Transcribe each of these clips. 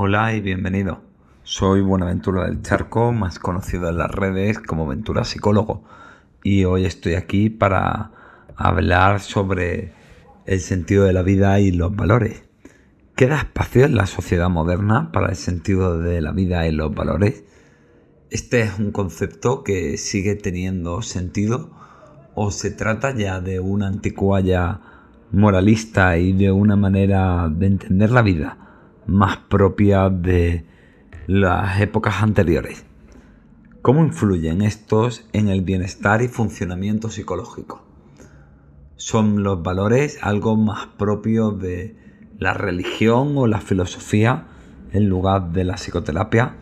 Hola y bienvenido. Soy Buenaventura del Charco, más conocido en las redes como Ventura Psicólogo, y hoy estoy aquí para hablar sobre el sentido de la vida y los valores. ¿Queda espacio en la sociedad moderna para el sentido de la vida y los valores? ¿Este es un concepto que sigue teniendo sentido o se trata ya de una anticuaya moralista y de una manera de entender la vida? Más propia de las épocas anteriores. ¿Cómo influyen estos en el bienestar y funcionamiento psicológico? ¿Son los valores algo más propio de la religión o la filosofía en lugar de la psicoterapia?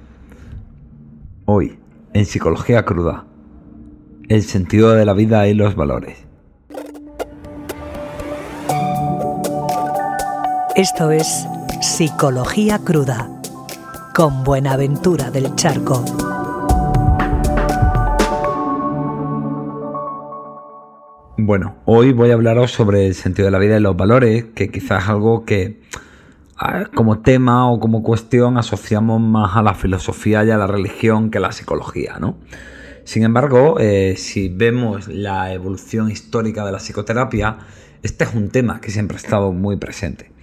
Hoy, en Psicología Cruda, el sentido de la vida y los valores. Esto es Psicología Cruda con Buenaventura del Charco. Bueno, hoy voy a hablaros sobre el sentido de la vida y los valores, que quizás es algo que como tema o como cuestión asociamos más a la filosofía y a la religión que a la psicología, ¿no? Sin embargo, eh, si vemos la evolución histórica de la psicoterapia, este es un tema que siempre ha estado muy presente.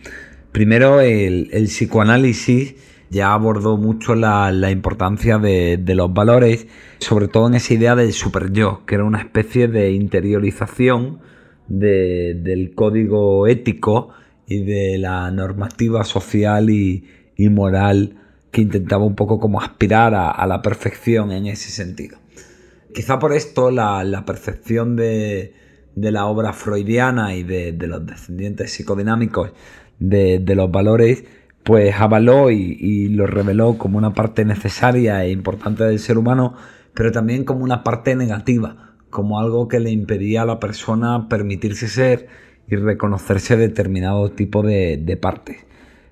Primero, el, psicoanálisis ya abordó mucho la, importancia de, los valores, sobre todo en esa idea del super yo, que era una especie de interiorización del código ético y de la normativa social y, moral que intentaba un poco como aspirar a, la perfección en ese sentido. Quizá por esto la, percepción de, la obra freudiana y de los descendientes psicodinámicos de, los valores, pues avaló y, y lo reveló como una parte necesaria e importante del ser humano, pero también como una parte negativa, como algo que le impedía a la persona permitirse ser y reconocerse determinado tipo de, de partes.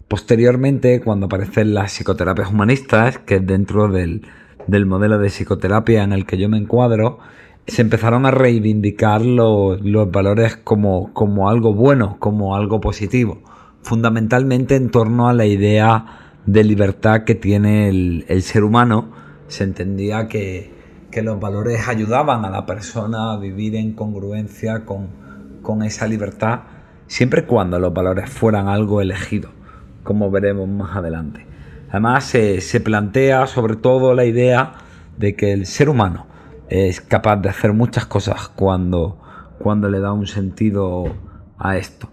Posteriormente, cuando aparecen las psicoterapias humanistas, que es dentro del, del, modelo de psicoterapia en el que yo me encuadro, se empezaron a reivindicar los, los valores como, como algo bueno, como algo positivo fundamentalmente en torno a la idea de libertad que tiene el, ser humano. Se entendía que, los valores ayudaban a la persona a vivir en congruencia con, esa libertad, siempre y cuando los valores fueran algo elegido, como veremos más adelante. Además, se, plantea sobre todo la idea de que el ser humano es capaz de hacer muchas cosas cuando, cuando le da un sentido a esto.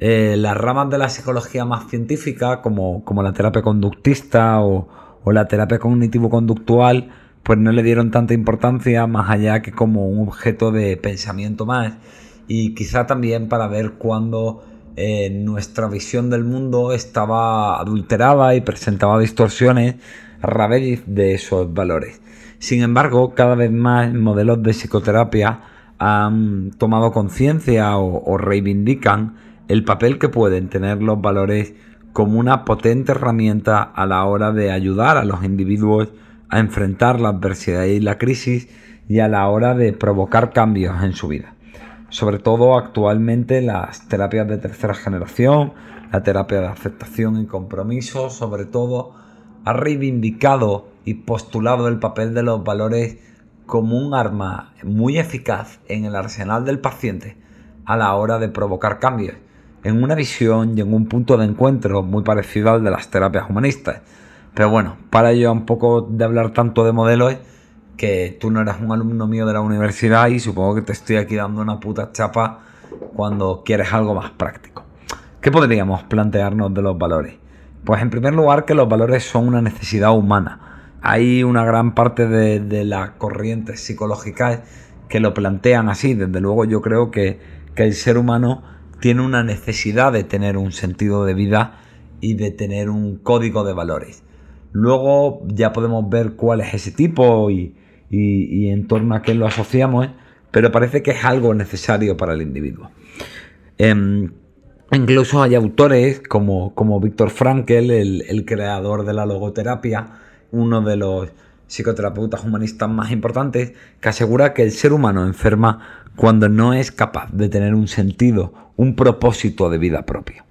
Eh, las ramas de la psicología más científica, como, la terapia conductista o, la terapia cognitivo-conductual, pues no le dieron tanta importancia más allá que como un objeto de pensamiento más. Y quizá también para ver cuándo eh, nuestra visión del mundo estaba adulterada y presentaba distorsiones a raíz de esos valores. Sin embargo, cada vez más modelos de psicoterapia han tomado conciencia o reivindican el papel que pueden tener los valores como una potente herramienta a la hora de ayudar a los individuos a enfrentar la adversidad y la crisis y a la hora de provocar cambios en su vida. Sobre todo actualmente las terapias de tercera generación, la terapia de aceptación y compromiso, sobre todo, ha reivindicado y postulado el papel de los valores como un arma muy eficaz en el arsenal del paciente a la hora de provocar cambios en una visión y en un punto de encuentro muy parecido al de las terapias humanistas. Pero bueno, para ello un poco de hablar tanto de modelos que tú no eras un alumno mío de la universidad y supongo que te estoy aquí dando una puta chapa cuando quieres algo más práctico. ¿Qué podríamos plantearnos de los valores? Pues en primer lugar que los valores son una necesidad humana. Hay una gran parte de, de las corrientes psicológicas que lo plantean así. Desde luego yo creo que, que el ser humano tiene una necesidad de tener un sentido de vida y de tener un código de valores. Luego ya podemos ver cuál es ese tipo y, en torno a qué lo asociamos, ¿eh? pero parece que es algo necesario para el individuo. Em, incluso hay autores como, como Víctor Frankel, el, el creador de la logoterapia, uno de los psicoterapeutas humanistas más importantes, que asegura que el ser humano enferma cuando no es capaz de tener un sentido, un propósito de vida propio.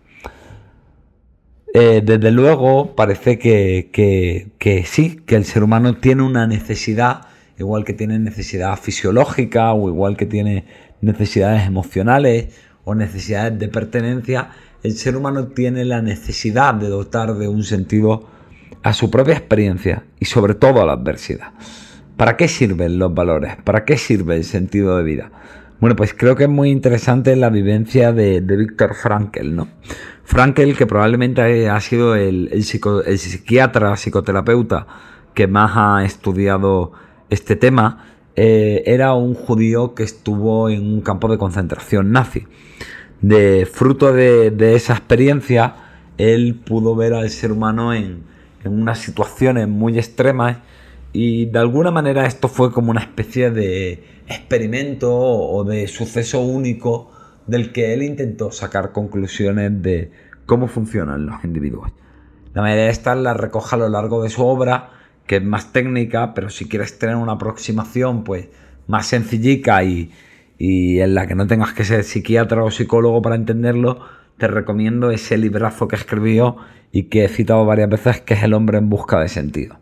Eh, desde luego parece que, que, sí, que el ser humano tiene una necesidad, igual que tiene necesidad fisiológica o igual que tiene necesidades emocionales o necesidades de pertenencia, el ser humano tiene la necesidad de dotar de un sentido a su propia experiencia y sobre todo a la adversidad. ¿Para qué sirven los valores? ¿Para qué sirve el sentido de vida? Bueno, pues creo que es muy interesante la vivencia de, de Víctor Frankel, ¿no? Frankel, que probablemente ha sido el, psiquiatra, psicoterapeuta que más ha estudiado este tema, eh, era un judío que estuvo en un campo de concentración nazi. De fruto de, esa experiencia, él pudo ver al ser humano en, en unas situaciones muy extremas y de alguna manera esto fue como una especie de experimento o de suceso único del que él intentó sacar conclusiones de cómo funcionan los individuos. La mayoría de estas las recoge a lo largo de su obra, que es más técnica, pero si quieres tener una aproximación pues más sencillica y, en la que no tengas que ser psiquiatra o psicólogo para entenderlo, te recomiendo ese librazo que escribió y que he citado varias veces, que es El hombre en busca de sentido.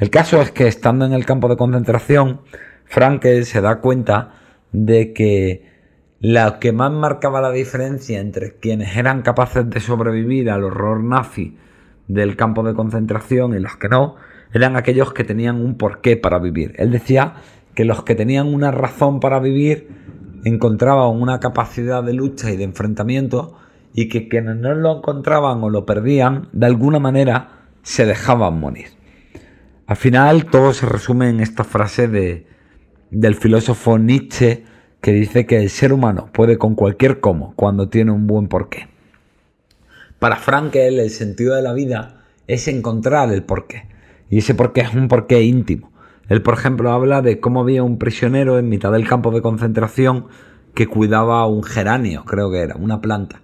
El caso es que estando en el campo de concentración, Frankel se da cuenta de que lo que más marcaba la diferencia entre quienes eran capaces de sobrevivir al horror nazi del campo de concentración y los que no, eran aquellos que tenían un porqué para vivir. Él decía que los que tenían una razón para vivir encontraban una capacidad de lucha y de enfrentamiento y que quienes no lo encontraban o lo perdían, de alguna manera se dejaban morir. Al final todo se resume en esta frase de, del filósofo Nietzsche que dice que el ser humano puede con cualquier cómo cuando tiene un buen porqué. Para Frankel el sentido de la vida es encontrar el porqué. Y ese porqué es un porqué íntimo. Él, por ejemplo, habla de cómo había un prisionero en mitad del campo de concentración que cuidaba un geranio, creo que era, una planta.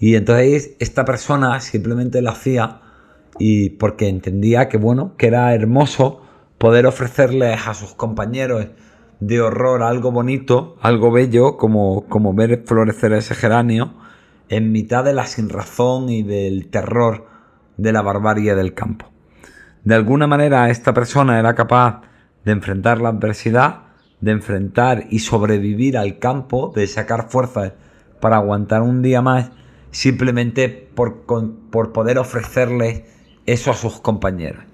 Y entonces esta persona simplemente lo hacía y porque entendía que bueno, que era hermoso poder ofrecerles a sus compañeros de horror algo bonito, algo bello, como, como ver florecer ese geranio, en mitad de la sinrazón y del terror de la barbarie del campo. De alguna manera esta persona era capaz de enfrentar la adversidad, de enfrentar y sobrevivir al campo, de sacar fuerzas para aguantar un día más, simplemente por, por poder ofrecerle eso a sus compañeros.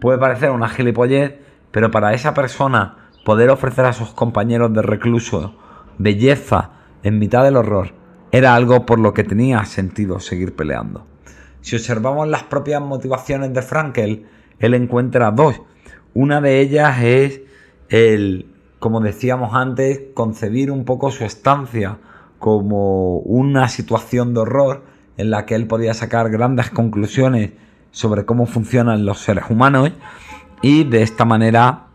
Puede parecer una gilipollez, pero para esa persona poder ofrecer a sus compañeros de recluso belleza en mitad del horror era algo por lo que tenía sentido seguir peleando. Si observamos las propias motivaciones de Frankel, él encuentra dos. Una de ellas es el, como decíamos antes, concebir un poco su estancia como una situación de horror en la que él podía sacar grandes conclusiones sobre cómo funcionan los seres humanos y de esta manera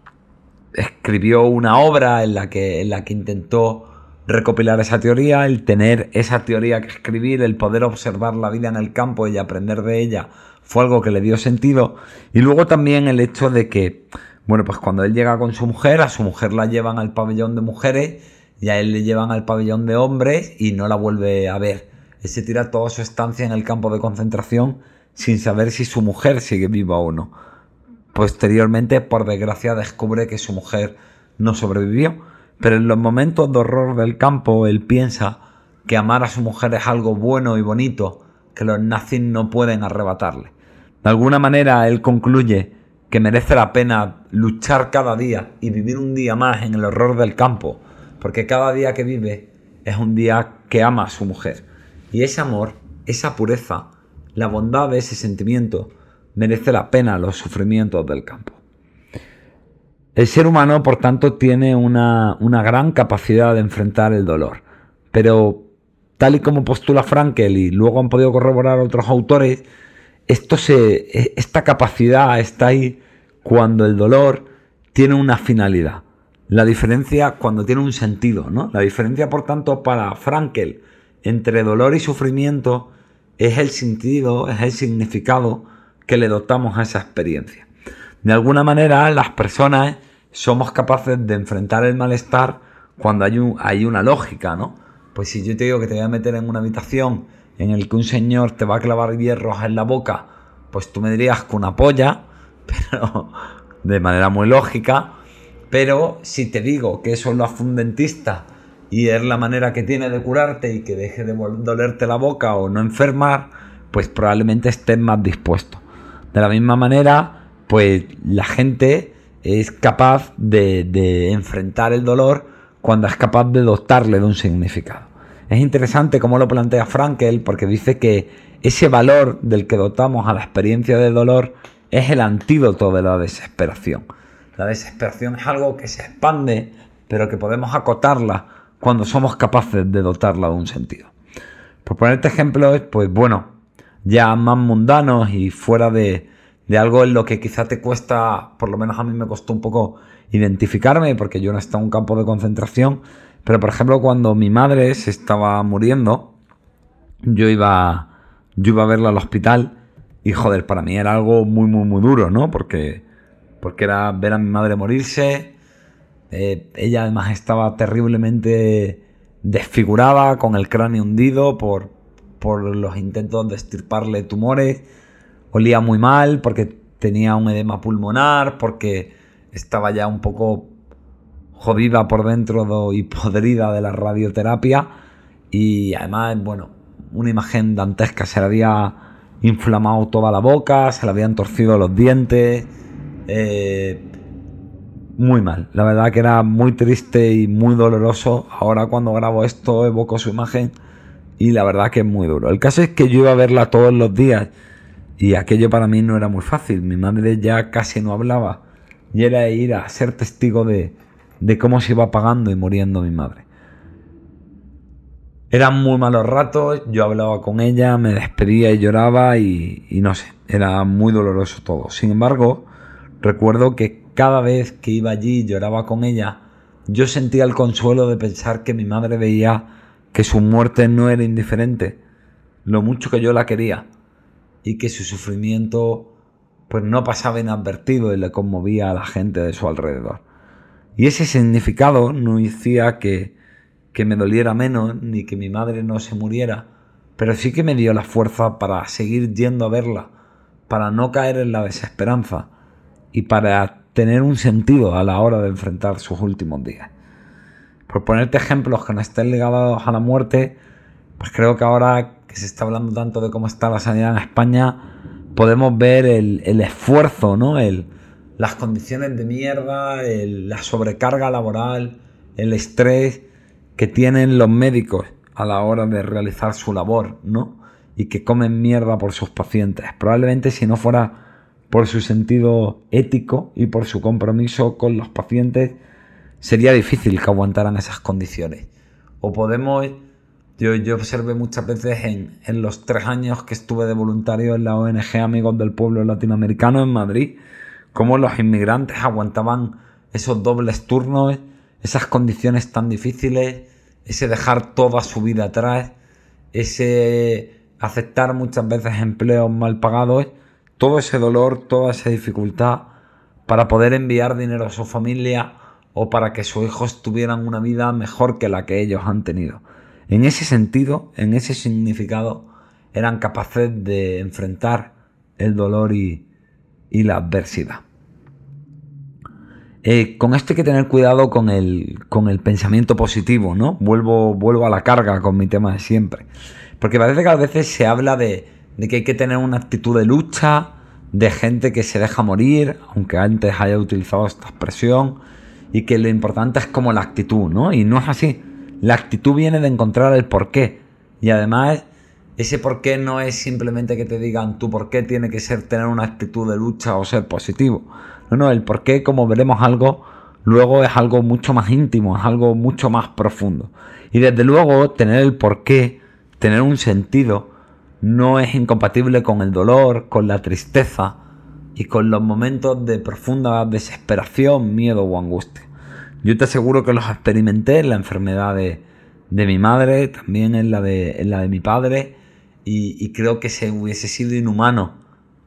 escribió una obra en la que, en la que intentó recopilar esa teoría, el tener esa teoría que escribir, el poder observar la vida en el campo y aprender de ella, fue algo que le dio sentido. Y luego también el hecho de que, bueno, pues cuando él llega con su mujer, a su mujer la llevan al pabellón de mujeres y a él le llevan al pabellón de hombres y no la vuelve a ver. Él se tira toda su estancia en el campo de concentración sin saber si su mujer sigue viva o no. Posteriormente, por desgracia, descubre que su mujer no sobrevivió, pero en los momentos de horror del campo él piensa que amar a su mujer es algo bueno y bonito que los nazis no pueden arrebatarle. De alguna manera él concluye que merece la pena luchar cada día y vivir un día más en el horror del campo, porque cada día que vive es un día que ama a su mujer. Y ese amor, esa pureza, la bondad de ese sentimiento, merece la pena los sufrimientos del campo. El ser humano, por tanto, tiene una, gran capacidad de enfrentar el dolor, pero tal y como postula Frankel y luego han podido corroborar otros autores, esto se, esta capacidad está ahí cuando el dolor tiene una finalidad. La diferencia cuando tiene un sentido, ¿no? La diferencia, por tanto, para Frankel entre dolor y sufrimiento es el sentido, es el significado que le dotamos a esa experiencia. De alguna manera, las personas somos capaces de enfrentar el malestar cuando hay, hay una lógica, ¿no? Pues si yo te digo que te voy a meter en una habitación en el que un señor te va a clavar hierros en la boca, pues tú me dirías que una polla, pero de manera muy lógica. Pero si te digo que eso lo hace un y es la manera que tiene de curarte y que deje de dolerte la boca o no enfermar, pues probablemente estés más dispuesto. De la misma manera, pues la gente es capaz de, de enfrentar el dolor cuando es capaz de dotarle de un significado. Es interesante cómo lo plantea Frankel porque dice que ese valor del que dotamos a la experiencia de dolor es el antídoto de la desesperación. La desesperación es algo que se expande, pero que podemos acotarla cuando somos capaces de dotarla de un sentido. Por ponerte ejemplos, pues bueno, ya más mundanos y fuera de, de algo en lo que quizá te cuesta, por lo menos a mí me costó un poco identificarme, porque yo no estaba en un campo de concentración, pero por ejemplo cuando mi madre se estaba muriendo, yo iba, yo iba a verla al hospital y joder, para mí era algo muy, muy, muy duro, ¿no? Porque, porque era ver a mi madre morirse, eh, ella además estaba terriblemente desfigurada, con el cráneo hundido por, por los intentos de estirparle tumores, olía muy mal porque tenía un edema pulmonar, porque estaba ya un poco jodida por dentro y podrida de la radioterapia. Y además, bueno, una imagen dantesca, se le había inflamado toda la boca, se le habían torcido los dientes, eh, muy mal, la verdad que era muy triste y muy doloroso, ahora cuando grabo esto evoco su imagen y la verdad que es muy duro. El caso es que yo iba a verla todos los días y aquello para mí no era muy fácil, mi madre ya casi no hablaba y era ir a ser testigo de, de cómo se iba apagando y muriendo mi madre. Eran muy malos ratos, yo hablaba con ella, me despedía y lloraba y, y, no sé, era muy doloroso todo. Sin embargo, recuerdo que cada vez que iba allí y lloraba con ella, yo sentía el consuelo de pensar que mi madre veía que su muerte no era indiferente, lo mucho que yo la quería y que su sufrimiento pues no pasaba inadvertido y le conmovía a la gente de su alrededor. Y ese significado no hacía que, que me doliera menos ni que mi madre no se muriera, pero sí que me dio la fuerza para seguir yendo a verla, para no caer en la desesperanza y para tener un sentido a la hora de enfrentar sus últimos días. Por ponerte ejemplos que no estén ligados a la muerte, pues creo que ahora que se está hablando tanto de cómo está la sanidad en España, podemos ver el, esfuerzo, ¿no? El, las condiciones de mierda, la sobrecarga laboral, el estrés que tienen los médicos a la hora de realizar su labor, ¿no? Y que comen mierda por sus pacientes. Probablemente si no fuera por su sentido ético y por su compromiso con los pacientes, sería difícil que aguantaran esas condiciones. O podemos yo, yo observé muchas veces en, en, los tres años que estuve de voluntario en la ONG Amigos del Pueblo Latinoamericano en Madrid, cómo los inmigrantes aguantaban esos dobles turnos, esas condiciones tan difíciles, ese dejar toda su vida atrás, ese aceptar muchas veces empleos mal pagados, todo ese dolor, toda esa dificultad para poder enviar dinero a su familia o para que sus hijos tuvieran una vida mejor que la que ellos han tenido. En ese sentido, en ese significado, eran capaces de enfrentar el dolor y, la adversidad. Eh, con esto hay que tener cuidado con el, pensamiento positivo, ¿no? Vuelvo, vuelvo a la carga con mi tema de siempre. Porque parece que a veces se habla de, de que hay que tener una actitud de lucha, de gente que se deja morir, aunque antes haya utilizado esta expresión, y que lo importante es como la actitud, ¿no? Y no es así. La actitud viene de encontrar el porqué. Y además, ese porqué no es simplemente que te digan tu porqué tiene que ser tener una actitud de lucha o ser positivo. No, no, el porqué, como veremos algo, luego es algo mucho más íntimo, es algo mucho más profundo. Y desde luego, tener el porqué, tener un sentido, no es incompatible con el dolor, con la tristeza y con los momentos de profunda desesperación, miedo o angustia. Yo te aseguro que los experimenté en la enfermedad de, mi madre, también en la de, la de mi padre, y, creo que se hubiese sido inhumano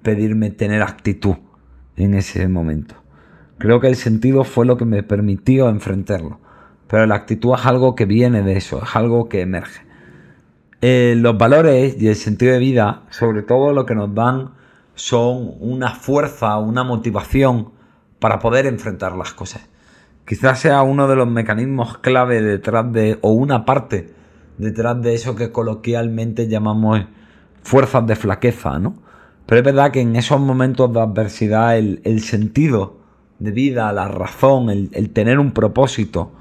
pedirme tener actitud en ese momento. Creo que el sentido fue lo que me permitió enfrentarlo, pero la actitud es algo que viene de eso, es algo que emerge. Eh, los valores y el sentido de vida, sobre todo lo que nos dan son una fuerza, una motivación para poder enfrentar las cosas. Quizás sea uno de los mecanismos clave detrás de, o una parte detrás de eso que coloquialmente llamamos fuerzas de flaqueza, ¿no? Pero es verdad que en esos momentos de adversidad el, sentido de vida, la razón, el, el tener un propósito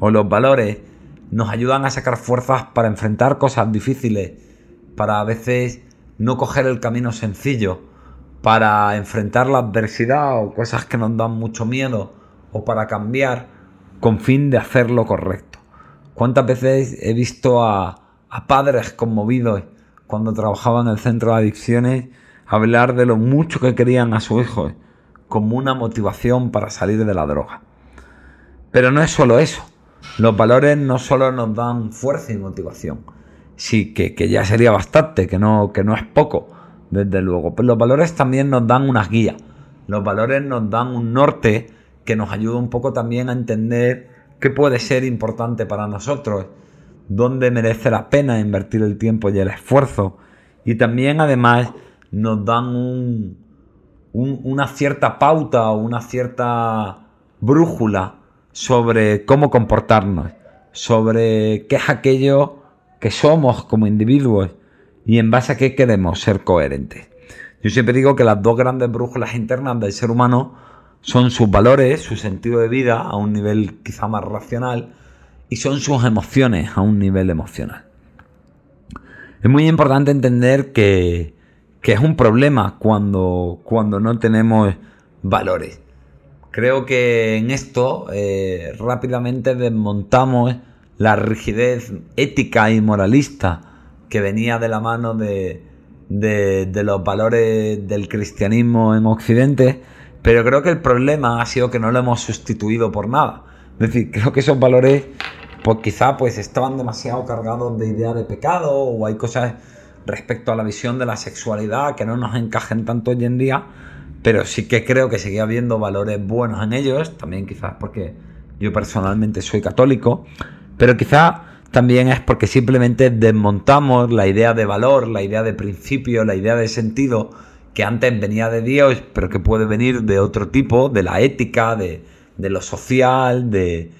o los valores nos ayudan a sacar fuerzas para enfrentar cosas difíciles, para a veces no coger el camino sencillo, para enfrentar la adversidad o cosas que nos dan mucho miedo, o para cambiar con fin de hacer lo correcto. ¿Cuántas veces he visto a, padres conmovidos cuando trabajaban en el centro de adicciones hablar de lo mucho que querían a su hijo como una motivación para salir de la droga? Pero no es solo eso. Los valores no solo nos dan fuerza y motivación, sí, que, ya sería bastante, que no, que no es poco, desde luego. Pero los valores también nos dan unas guías. Los valores nos dan un norte que nos ayuda un poco también a entender qué puede ser importante para nosotros, dónde merece la pena invertir el tiempo y el esfuerzo. Y también además nos dan una cierta pauta o una cierta brújula sobre cómo comportarnos, sobre qué es aquello que somos como individuos y en base a qué queremos ser coherentes. Yo siempre digo que las dos grandes brújulas internas del ser humano son sus valores, su sentido de vida a un nivel quizá más racional y son sus emociones a un nivel emocional. Es muy importante entender que, que es un problema cuando, cuando no tenemos valores. Creo que en esto eh, rápidamente desmontamos la rigidez ética y moralista que venía de la mano de, los valores del cristianismo en Occidente, pero creo que el problema ha sido que no lo hemos sustituido por nada. Es decir, creo que esos valores pues quizá pues estaban demasiado cargados de idea de pecado o hay cosas respecto a la visión de la sexualidad que no nos encajen tanto hoy en día pero sí que creo que seguía habiendo valores buenos en ellos, también quizás porque yo personalmente soy católico, pero quizás también es porque simplemente desmontamos la idea de valor, la idea de principio, la idea de sentido que antes venía de Dios, pero que puede venir de otro tipo, de la ética, de, lo social, de,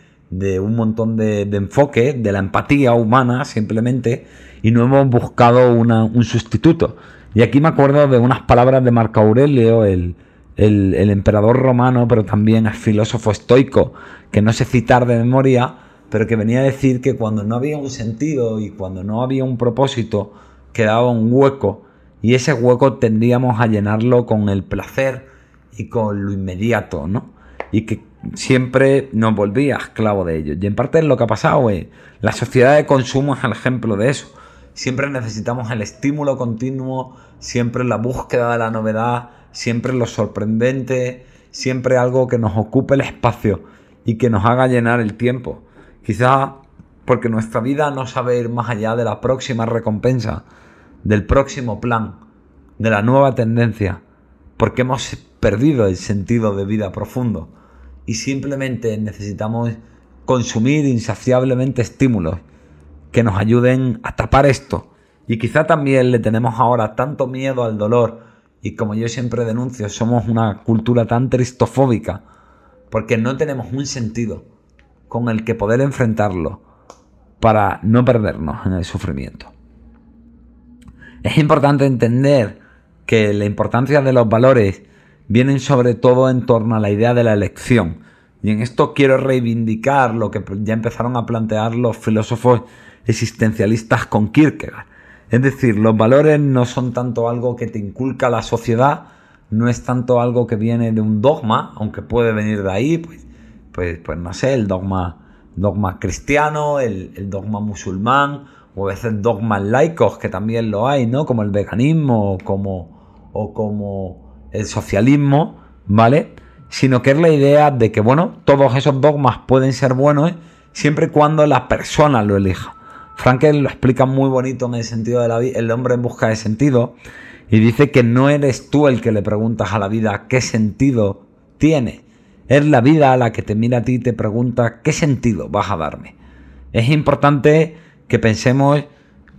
un montón de, de enfoques, de la empatía humana simplemente, y no hemos buscado un sustituto. Y aquí me acuerdo de unas palabras de Marco Aurelio, el, emperador romano, pero también el filósofo estoico, que no sé citar de memoria, pero que venía a decir que cuando no había un sentido y cuando no había un propósito, quedaba un hueco, y ese hueco tendríamos a llenarlo con el placer y con lo inmediato, ¿no? Y que siempre nos volvía esclavo de ello. Y en parte es lo que ha pasado, eh. la sociedad de consumo es el ejemplo de eso Siempre necesitamos el estímulo continuo, siempre la búsqueda de la novedad, siempre lo sorprendente, siempre algo que nos ocupe el espacio y que nos haga llenar el tiempo. Quizá porque nuestra vida no sabe ir más allá de la próxima recompensa, del próximo plan, de la nueva tendencia, porque hemos perdido el sentido de vida profundo y simplemente necesitamos consumir insaciablemente estímulos que nos ayuden a tapar esto. Y quizá también le tenemos ahora tanto miedo al dolor y como yo siempre denuncio, somos una cultura tan tristofóbica porque no tenemos un sentido con el que poder enfrentarlo para no perdernos en el sufrimiento. Es importante entender que la importancia de los valores vienen sobre todo en torno a la idea de la elección. Y en esto quiero reivindicar lo que ya empezaron a plantear los filósofos existencialistas con Kierkegaard. Es decir, los valores no son tanto algo que te inculca la sociedad, no es tanto algo que viene de un dogma, aunque puede venir de ahí, pues, pues, pues no sé, el dogma, dogma cristiano, el, dogma musulmán, o a veces dogmas laicos, que también lo hay, ¿no? Como el veganismo o como, o como el socialismo, ¿vale? Sino que es la idea de que, bueno, todos esos dogmas pueden ser buenos siempre y cuando la persona lo elija. Frankel lo explica muy bonito en el sentido de la vida, el hombre en busca de sentido, y dice que no eres tú el que le preguntas a la vida qué sentido tiene. Es la vida la que te mira a ti y te pregunta qué sentido vas a darme. Es importante que pensemos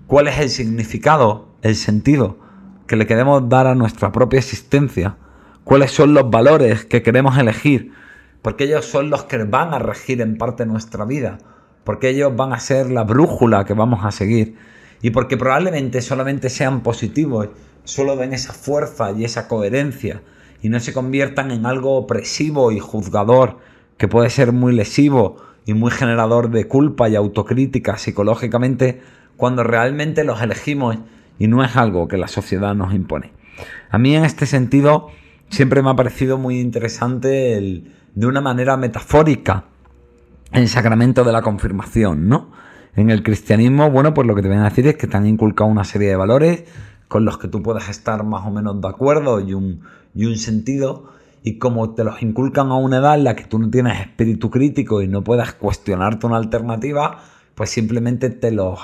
cuál es el significado, el sentido que le queremos dar a nuestra propia existencia, cuáles son los valores que queremos elegir, porque ellos son los que van a regir en parte nuestra vida, porque ellos van a ser la brújula que vamos a seguir y porque probablemente solamente sean positivos, solo den esa fuerza y esa coherencia y no se conviertan en algo opresivo y juzgador que puede ser muy lesivo y muy generador de culpa y autocrítica psicológicamente cuando realmente los elegimos y no es algo que la sociedad nos impone. A mí en este sentido siempre me ha parecido muy interesante el, de una manera metafórica el sacramento de la confirmación, ¿no? En el cristianismo, bueno, pues lo que te voy a decir es que te han inculcado una serie de valores con los que tú puedes estar más o menos de acuerdo y un, sentido, y como te los inculcan a una edad en la que tú no tienes espíritu crítico y no puedes cuestionarte una alternativa, pues simplemente te los,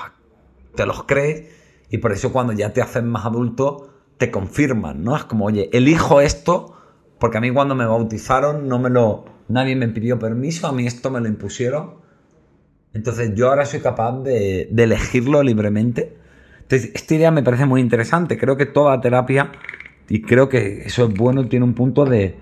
te los crees y por eso cuando ya te haces más adulto te confirman, ¿no? Es como, oye, elijo esto porque a mí cuando me bautizaron no me lo nadie me pidió permiso, a mí esto me lo impusieron. Entonces yo ahora soy capaz de, elegirlo libremente. Esta idea me parece muy interesante. Creo que toda terapia, y creo que eso es bueno, tiene un punto de,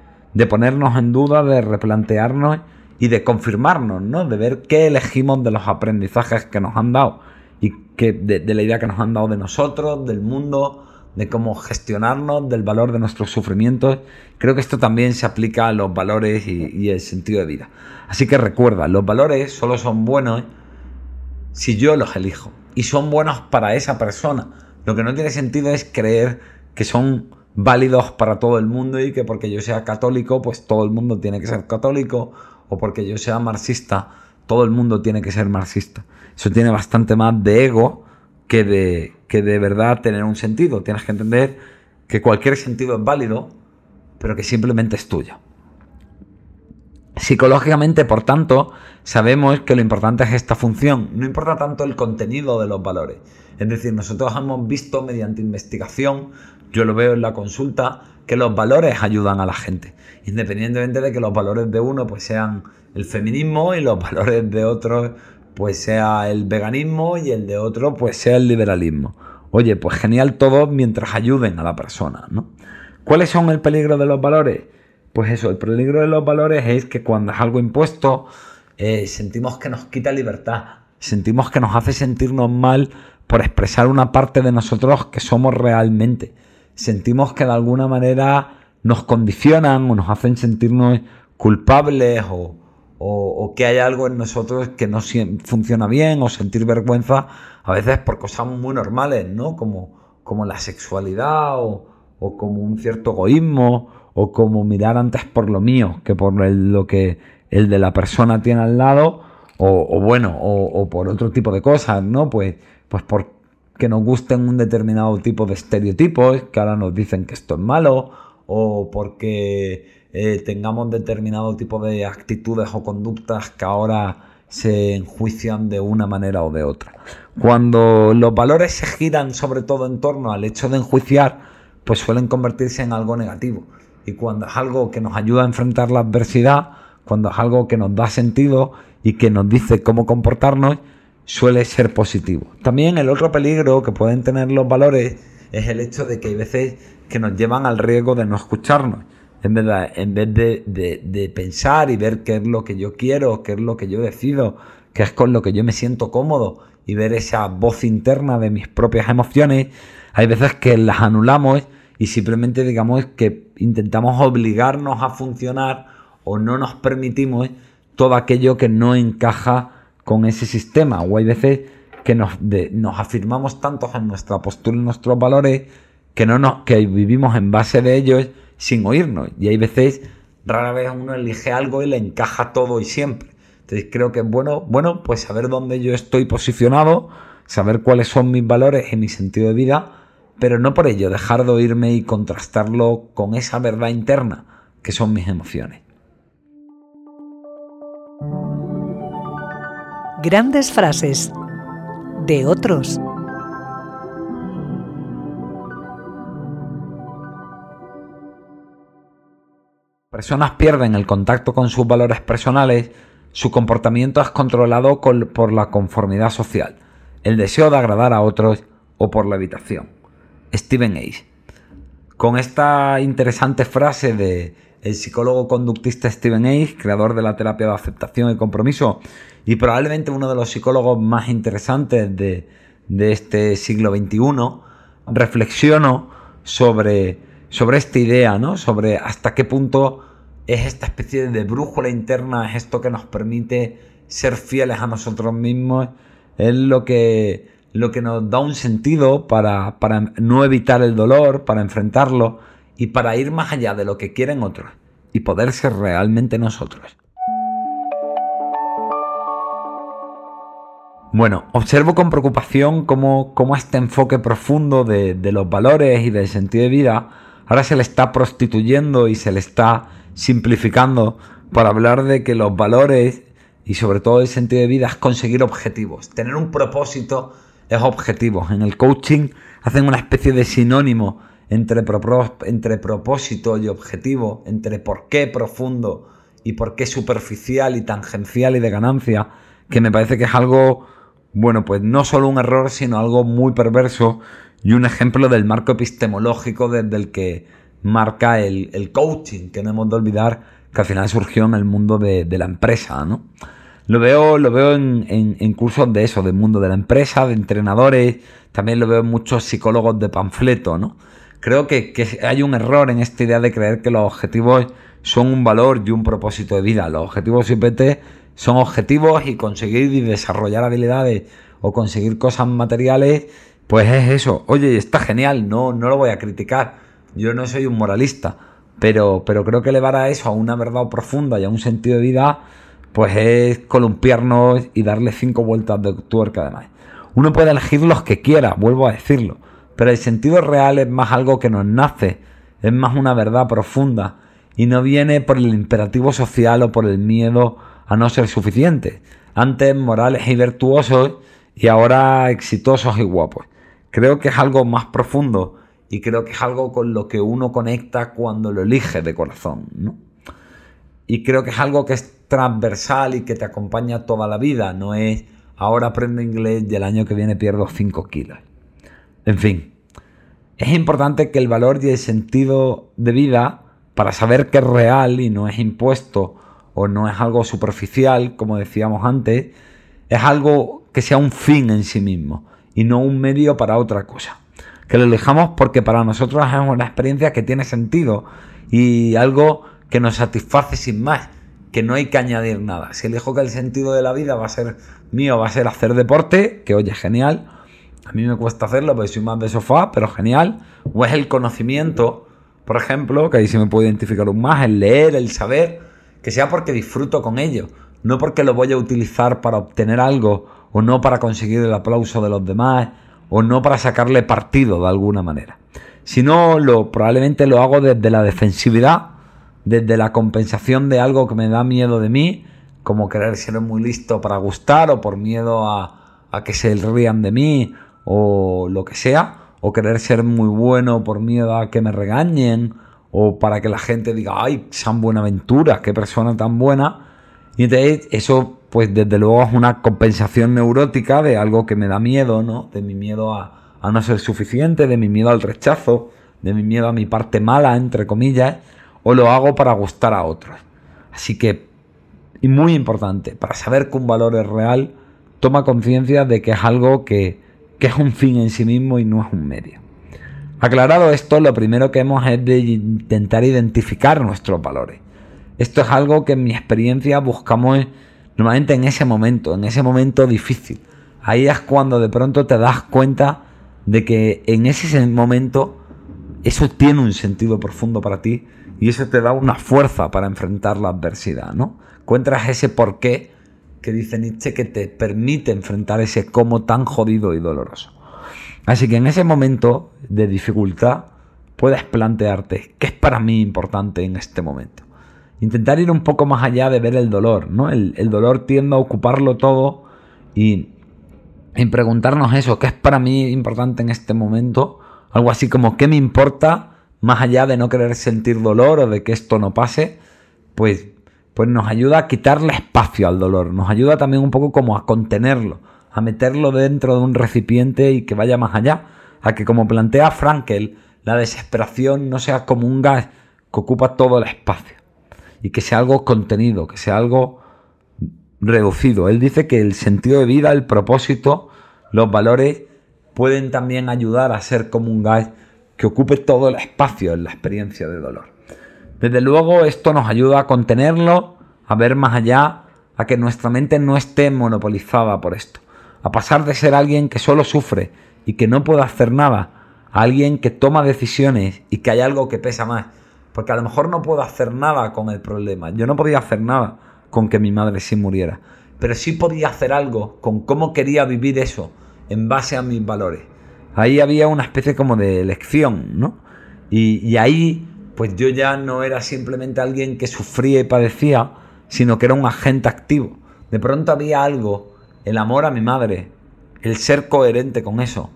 ponernos en duda, de replantearnos y de confirmarnos, ¿no? De ver qué elegimos de los aprendizajes que nos han dado y que, de la idea que nos han dado de nosotros, del mundo, de cómo gestionarnos, del valor de nuestros sufrimientos. Creo que esto también se aplica a los valores y, el sentido de vida. Así que recuerda, los valores solo son buenos si yo los elijo. Y son buenos para esa persona. Lo que no tiene sentido es creer que son válidos para todo el mundo y que porque yo sea católico, pues todo el mundo tiene que ser católico. O porque yo sea marxista, todo el mundo tiene que ser marxista. Eso tiene bastante más de ego que de, que de verdad tener un sentido. Tienes que entender que cualquier sentido es válido, pero que simplemente es tuyo. Psicológicamente, por tanto, sabemos que lo importante es esta función. No importa tanto el contenido de los valores. Es decir, nosotros hemos visto mediante investigación, yo lo veo en la consulta, que los valores ayudan a la gente. Independientemente de que los valores de uno pues sean el feminismo y los valores de otros pues sea el veganismo y el de otro pues sea el liberalismo. Oye, pues genial todo mientras ayuden a la persona, ¿no? ¿Cuáles son el peligro de los valores? Pues eso, el peligro de los valores es que cuando es algo impuesto, eh, sentimos que nos quita libertad, sentimos que nos hace sentirnos mal por expresar una parte de nosotros que somos realmente. Sentimos que de alguna manera nos condicionan o nos hacen sentirnos culpables o, o, que hay algo en nosotros que no funciona bien o sentir vergüenza a veces por cosas muy normales, ¿no? Como, como la sexualidad o, como un cierto egoísmo o como mirar antes por lo mío que por lo que el de la persona tiene al lado o, bueno, o, por otro tipo de cosas, ¿no? Pues, pues porque nos gusten un determinado tipo de estereotipos que ahora nos dicen que esto es malo o porque eh, tengamos determinado tipo de actitudes o conductas que ahora se enjuician de una manera o de otra. Cuando los valores se giran sobre todo en torno al hecho de enjuiciar, pues suelen convertirse en algo negativo. Y cuando es algo que nos ayuda a enfrentar la adversidad, cuando es algo que nos da sentido y que nos dice cómo comportarnos, suele ser positivo. También el otro peligro que pueden tener los valores es el hecho de que hay veces que nos llevan al riesgo de no escucharnos en verdad, en vez de, pensar y ver qué es lo que yo quiero, qué es lo que yo decido, qué es con lo que yo me siento cómodo y ver esa voz interna de mis propias emociones, hay veces que las anulamos y simplemente digamos que intentamos obligarnos a funcionar o no nos permitimos todo aquello que no encaja con ese sistema. O hay veces que nos, nos afirmamos tanto en nuestra postura y nuestros valores que, no nos, que vivimos en base de ellos sin oírnos. Y hay veces, rara vez uno elige algo y le encaja todo y siempre. Entonces creo que es bueno, bueno, pues saber dónde yo estoy posicionado, saber cuáles son mis valores y mi sentido de vida, pero no por ello dejar de oírme y contrastarlo con esa verdad interna que son mis emociones. Grandes frases de otros. Personas pierden el contacto con sus valores personales, su comportamiento es controlado por la conformidad social. el deseo de agradar a otros o por la evitación. Stephen Ace. Con esta interesante frase de el psicólogo conductista Stephen Ace, creador de la terapia de aceptación y compromiso, y probablemente uno de los psicólogos más interesantes de, de este siglo XXI, reflexiono sobre, sobre esta idea, ¿no? Sobre hasta qué punto es esta especie de brújula interna, es esto que nos permite ser fieles a nosotros mismos, es lo que, lo que nos da un sentido para, para no evitar el dolor, para enfrentarlo y para ir más allá de lo que quieren otros y poder ser realmente nosotros. Bueno, observo con preocupación cómo, este enfoque profundo de, los valores y del sentido de vida ahora se le está prostituyendo y se le está simplificando para hablar de que los valores y sobre todo el sentido de vida es conseguir objetivos. Tener un propósito es objetivos. En el coaching hacen una especie de sinónimo entre, entre propósito y objetivo, entre por qué profundo y por qué superficial y tangencial y de ganancia, que me parece que es algo bueno, pues no solo un error, sino algo muy perverso y un ejemplo del marco epistemológico desde el que marca el, coaching, que no hemos de olvidar que al final surgió en el mundo de, la empresa, ¿no? Lo veo, lo veo en, cursos de eso, del mundo de la empresa, de entrenadores, también lo veo en muchos psicólogos de panfleto, ¿no? Creo que, que hay un error en esta idea de creer que los objetivos son un valor y un propósito de vida. Los objetivos IPT son objetivos y conseguir y desarrollar habilidades o conseguir cosas materiales, pues es eso. Oye, está genial, no, no lo voy a criticar. Yo no soy un moralista, pero, pero creo que elevar a eso a una verdad profunda y a un sentido de vida, pues es columpiarnos y darle cinco vueltas de tuerca además. Uno puede elegir los que quiera, vuelvo a decirlo, pero el sentido real es más algo que nos nace, es más una verdad profunda y no viene por el imperativo social o por el miedo a no ser suficiente. Antes morales y virtuosos y ahora exitosos y guapos. Creo que es algo más profundo y creo que es algo con lo que uno conecta cuando lo elige de corazón. Y creo que es algo que es transversal y que te acompaña toda la vida. No es ahora aprendo inglés y el año que viene pierdo 5 kilos. En fin, es importante que el valor y el sentido de vida, para saber que es real y no es impuesto o no es algo superficial, como decíamos antes, es algo que sea un fin en sí mismo y no un medio para otra cosa. Que lo elijamos porque para nosotros es una experiencia que tiene sentido y algo que nos satisface sin más, que no hay que añadir nada. Si elijo que el sentido de la vida va a ser mío, va a ser hacer deporte, que oye, genial. A mí me cuesta hacerlo porque soy más de sofá, pero genial. O es el conocimiento, por ejemplo, que ahí se me puede identificar un más, el leer, el saber que sea porque disfruto con ello, no porque lo voy a utilizar para obtener algo o no para conseguir el aplauso de los demás o no para sacarle partido de alguna manera. Sino lo probablemente lo hago desde la defensividad, desde la compensación de algo que me da miedo de mí, como querer ser muy listo para gustar o por miedo a, a que se rían de mí o lo que sea, o querer ser muy bueno por miedo a que me regañen o para que la gente diga, ay, San Buenaventura, qué persona tan buena. Y entonces eso, pues desde luego es una compensación neurótica de algo que me da miedo, ¿no? De mi miedo a, no ser suficiente, de mi miedo al rechazo, de mi miedo a mi parte mala, entre comillas, o lo hago para gustar a otros. Así que, y muy importante, para saber que un valor es real, toma conciencia de que es algo que, que es un fin en sí mismo y no es un medio. Aclarado esto, lo primero que hemos es de intentar identificar nuestros valores. Esto es algo que en mi experiencia buscamos normalmente en ese momento, en ese momento difícil. Ahí es cuando de pronto te das cuenta de que en ese momento eso tiene un sentido profundo para ti y eso te da una fuerza para enfrentar la adversidad, ¿no? Encuentras ese porqué que dice Nietzsche que te permite enfrentar ese cómo tan jodido y doloroso. Así que en ese momento de dificultad puedes plantearte qué es para mí importante en este momento. Intentar ir un poco más allá de ver el dolor, ¿no? El, dolor tiende a ocuparlo todo y, y preguntarnos eso, ¿qué es para mí importante en este momento? Algo así como, ¿qué me importa más allá de no querer sentir dolor o de que esto no pase? Pues, pues nos ayuda a quitarle espacio al dolor, nos ayuda también un poco como a contenerlo, a meterlo dentro de un recipiente y que vaya más allá, a que como plantea Frankel, la desesperación no sea como un gas que ocupa todo el espacio y que sea algo contenido, que sea algo reducido. Él dice que el sentido de vida, el propósito, los valores pueden también ayudar a ser como un gas que ocupe todo el espacio en la experiencia de dolor. Desde luego esto nos ayuda a contenerlo, a ver más allá, a que nuestra mente no esté monopolizada por esto, a pasar de ser alguien que solo sufre y que no puede hacer nada, a alguien que toma decisiones y que hay algo que pesa más. Porque a lo mejor no puedo hacer nada con el problema. Yo no podía hacer nada con que mi madre sí muriera. Pero sí podía hacer algo con cómo quería vivir eso en base a mis valores. Ahí había una especie como de elección, ¿no? Y, y ahí, pues yo ya no era simplemente alguien que sufría y padecía, sino que era un agente activo. De pronto había algo, el amor a mi madre, el ser coherente con eso,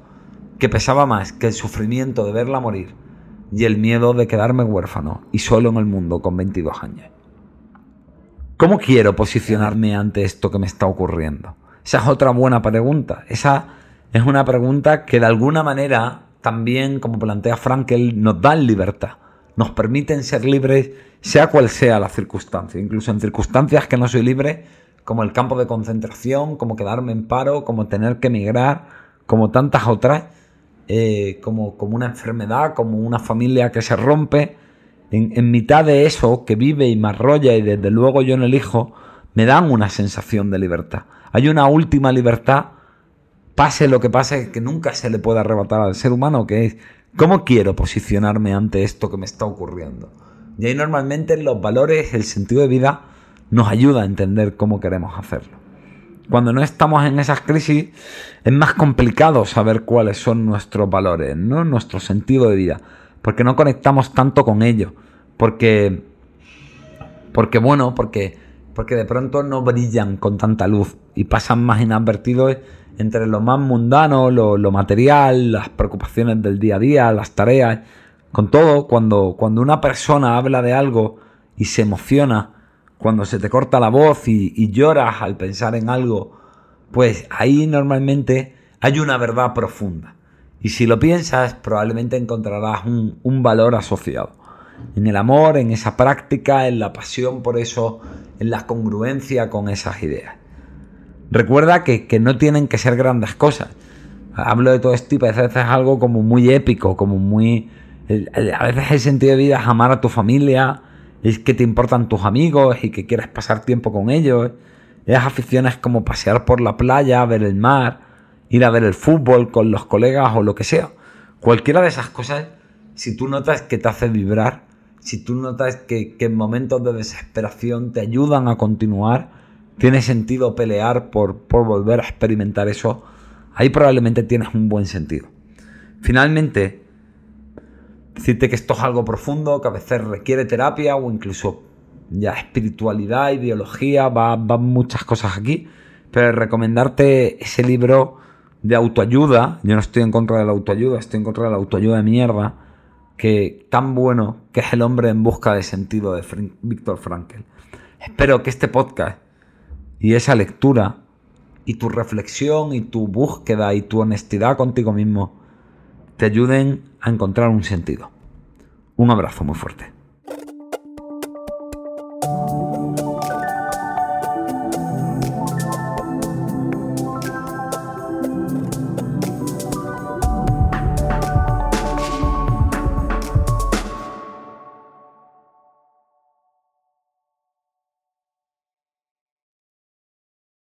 que pesaba más que el sufrimiento de verla morir y el miedo de quedarme huérfano y solo en el mundo con 22 años. ¿Cómo quiero posicionarme ante esto que me está ocurriendo? Esa es otra buena pregunta. Esa es una pregunta que de alguna manera también, como plantea Frankel, nos da libertad. Nos permiten ser libres sea cual sea la circunstancia. Incluso en circunstancias que no soy libre, como el campo de concentración, como quedarme en paro, como tener que emigrar, como tantas otras, eh, como, como una enfermedad, como una familia que se rompe. En, mitad de eso que vive y me arrolla y desde luego yo no elijo, me dan una sensación de libertad. Hay una última libertad, pase lo que pase, que nunca se le puede arrebatar al ser humano, que es cómo quiero posicionarme ante esto que me está ocurriendo. Y ahí normalmente los valores, el sentido de vida, nos ayuda a entender cómo queremos hacerlo. Cuando no estamos en esas crisis es más complicado saber cuáles son nuestros valores, ¿no? nuestro sentido de vida, porque no conectamos tanto con ellos, porque, porque bueno, porque, porque de pronto no brillan con tanta luz y pasan más inadvertidos entre lo más mundano, lo, material, las preocupaciones del día a día, las tareas, con todo, cuando, cuando una persona habla de algo y se emociona, cuando se te corta la voz y, lloras al pensar en algo, pues ahí normalmente hay una verdad profunda. Y si lo piensas, probablemente encontrarás un, valor asociado. En el amor, en esa práctica, en la pasión por eso, en la congruencia con esas ideas. Recuerda que, que no tienen que ser grandes cosas. Hablo de todo este tipo, a veces es algo como muy épico, como muy... A veces el sentido de vida es amar a tu familia, es que te importan tus amigos y que quieres pasar tiempo con ellos. Esas aficiones como pasear por la playa, ver el mar, ir a ver el fútbol con los colegas o lo que sea. Cualquiera de esas cosas, si tú notas que te hace vibrar, si tú notas que, en momentos de desesperación te ayudan a continuar, tiene sentido pelear por, por volver a experimentar eso, ahí probablemente tienes un buen sentido. Finalmente, decirte que esto es algo profundo, que a veces requiere terapia o incluso ya espiritualidad, ideología, van va muchas cosas aquí, pero recomendarte ese libro de autoayuda, yo no estoy en contra de la autoayuda, estoy en contra de la autoayuda de mierda, que tan bueno que es El hombre en busca de sentido de Víctor Frankel. Espero que este podcast y esa lectura y tu reflexión y tu búsqueda y tu honestidad contigo mismo te ayuden a encontrar un sentido. Un abrazo muy fuerte.